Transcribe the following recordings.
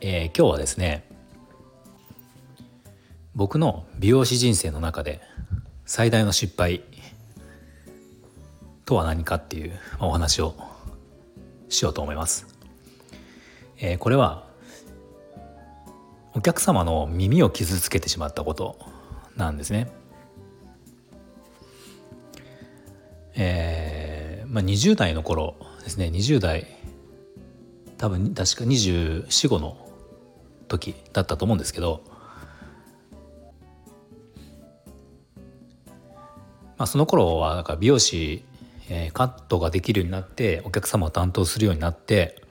えー、今日はですね僕の美容師人生の中で最大の失敗とは何かっていうお話をしようと思います。えー、これはお客様の耳を傷つけてしまったことなんですね。えー、まあ、20代の頃ですね20代多分確か245の時だったと思うんですけど、まあ、その頃はなんか美容師、えー、カットができるようになってお客様を担当するようになって、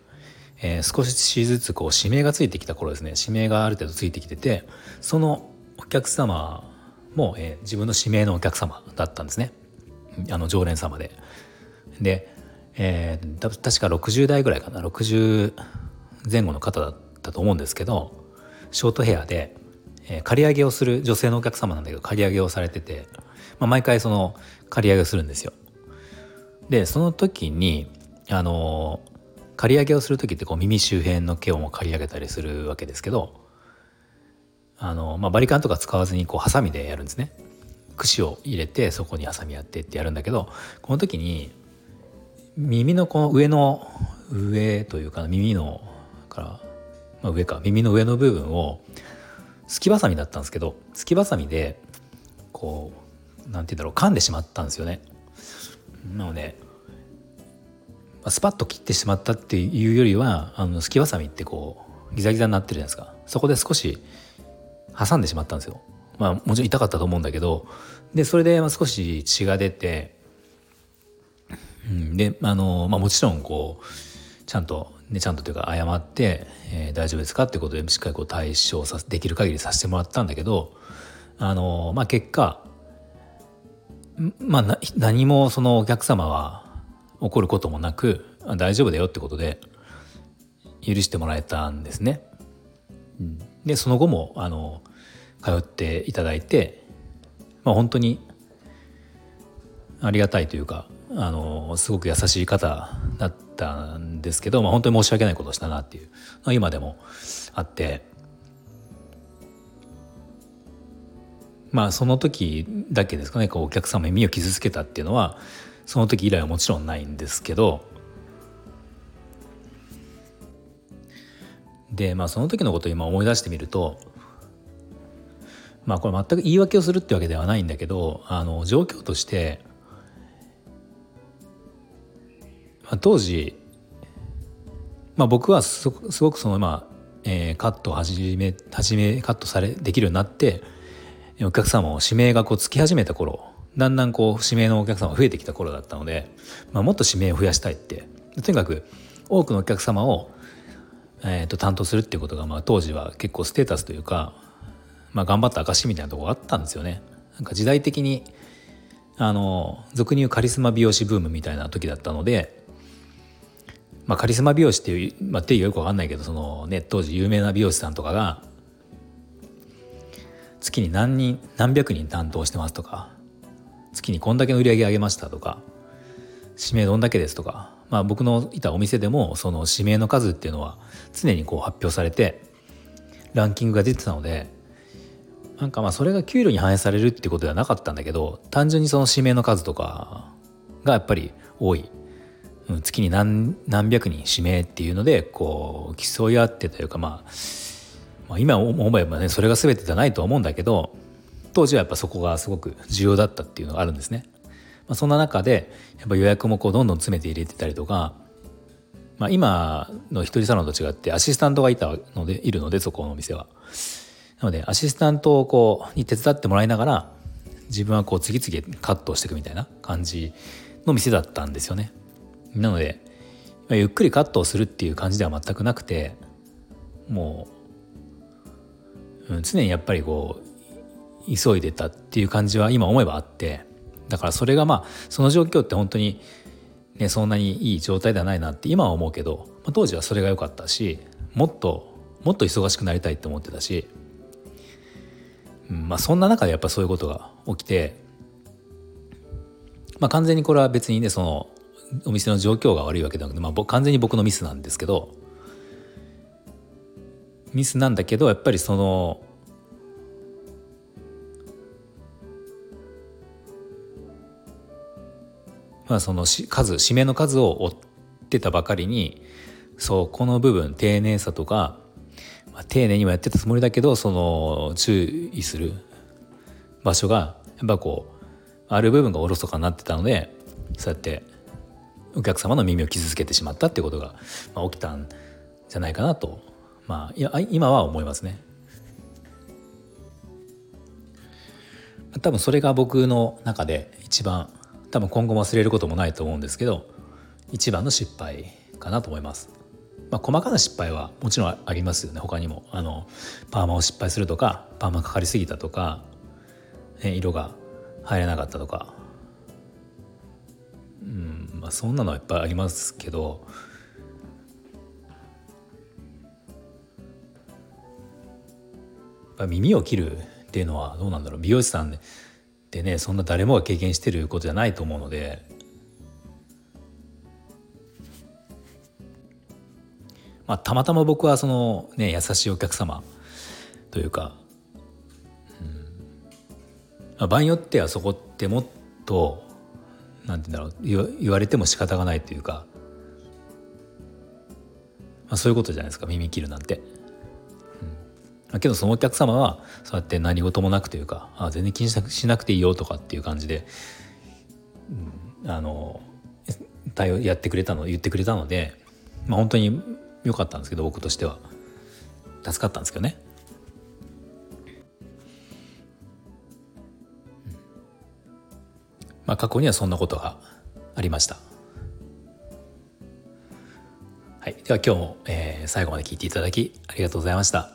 えー、少しずつこう指名がついてきた頃ですね指名がある程度ついてきててそのお客様も、えー、自分の指名のお客様だったんですね。あの常連様で。で、えー、確か60代ぐらいかな60前後の方だったと思うんですけどショートヘアで、えー、刈り上げをする女性のお客様なんだけど刈り上げをされてて、まあ、毎回その刈り上げをするんですよ。でその時にあの刈り上げをする時ってこう耳周辺の毛をも刈り上げたりするわけですけどあの、まあ、バリカンとか使わずにこうハサミでやるんですね。串を入れてそこにハサミやってってやるんだけどこの時に耳のこの上の上というか耳のから、まあ、上か耳の上の部分をすきばさみだったんですけどすきばさみでこうなんて言うんだろう噛んでしまったんですよね。なのでスパッと切ってしまったっていうよりはあのすきばさみってこうギザギザになってるじゃないですかそこで少し挟んでしまったんですよ。まあもちろん痛かったと思うんだけどでそれで少し血が出て、うん、であの、まあ、もちろんこうちゃんと、ね、ちゃんとというか謝って、えー、大丈夫ですかってことでしっかりこう対処さできる限りさせてもらったんだけどあの、まあ、結果、まあ、何もそのお客様は怒ることもなく大丈夫だよってことで許してもらえたんですね。でその後もあの通っていただいて、まあ、本当にありがたいというかあのすごく優しい方だったんですけど、まあ、本当に申し訳ないことをしたなっていうの今でもあってまあその時だけですかねこうお客様に耳を傷つけたっていうのはその時以来はもちろんないんですけどでまあその時のことを今思い出してみるとまあこれ全く言い訳をするってわけではないんだけどあの状況として、あ、当時、まあ、僕はすごくそのまあ、えー、カットを始め始めカットされできるようになってお客様を指名がこうつき始めた頃だんだんこう指名のお客様が増えてきた頃だったので、まあ、もっと指名を増やしたいってとにかく多くのお客様を、えー、と担当するっていうことがまあ当時は結構ステータスというかまあ、頑張った証みたいなとこがあったんですよね。なんか時代的にあの俗に言うカリスマ美容師ブームみたいな時だったので、まあ、カリスマ美容師っていう、まあ、定義がよく分かんないけどその、ね、当時有名な美容師さんとかが月に何人何百人担当してますとか月にこんだけの売り上げ上げましたとか指名どんだけですとか、まあ、僕のいたお店でもその指名の数っていうのは常にこう発表されてランキングが出てたのでなんかまあそれが給料に反映されるっていうことではなかったんだけど単純にその指名の数とかがやっぱり多い、月に何何百人指名っていうのでこう競い合ってというか、まあ、まあ今思えばねそれが全てじゃないとは思うんだけど当時はやっぱそこがすごく重要だったっていうのがあるんですね。まあ、そんな中でやっぱ予約もこうどんどん詰めて入れてたりとか、まあ、今の一人サロンと違ってアシスタントがいたのでいるのでそこのお店は。なのでアシスタントをこうに手伝ってもらいながら自分はこう次々カットをしていくみたいな感じの店だったんですよね。なのでゆっくりカットをするっていう感じでは全くなくてもううん、常にやっぱりこう急いでたっていう感じは今思えばあってだからそれがまあその状況って本当にねそんなにいい状態ではないなって今は思うけど、まあ、当時はそれが良かったしもっともっと忙しくなりたいって思ってたし、うんまあ、そんな中でやっぱそういうことが起きて、まあ、完全にこれは別にねそのお店の状況が悪いわけではなくて、まあ、完全に僕のミスなんですけどミスなんだけどやっぱりそのまあその数指名の数を追ってたばかりにそうこの部分丁寧さとか、まあ、丁寧にもやってたつもりだけどその注意する場所がやっぱこうある部分がおろそかになってたのでそうやってお客様の耳を傷つけてしまったっていうことが、まあ、起きたんじゃないかなと、まあ、いや今は思いますね。多分それが僕の中で一番多分今後忘れることもないと思うんですけど一番の失敗かなと思います。まあ、細かな失敗はもちろんありますよね他にもあのパーマを失敗するとかパーマかかりすぎたとか、ね、色が入らなかったとかまあそんなのはいっぱいありますけど耳を切るっていうのはどうなんだろう。美容師さんでねそんな誰もが経験してることじゃないと思うので。まあ、たまたま僕はそのね優しいお客様というか、うん。まあ、場合によってはそこってもっとなんて言うんだろう。言われても仕方がないというか、まあ、そういうことじゃないですか。耳切るなんて。うん、けどそのお客様はそうやって何事もなくというかあ全然気にしなくていいよとかっていう感じで、うん、あの対応やってくれたの言ってくれたので、まあ、本当に良かったんですけど僕としては。助かったんですけどね。あ、過去にはそんなことがありました。はい、では今日も、えー、最後まで聞いていただきありがとうございました。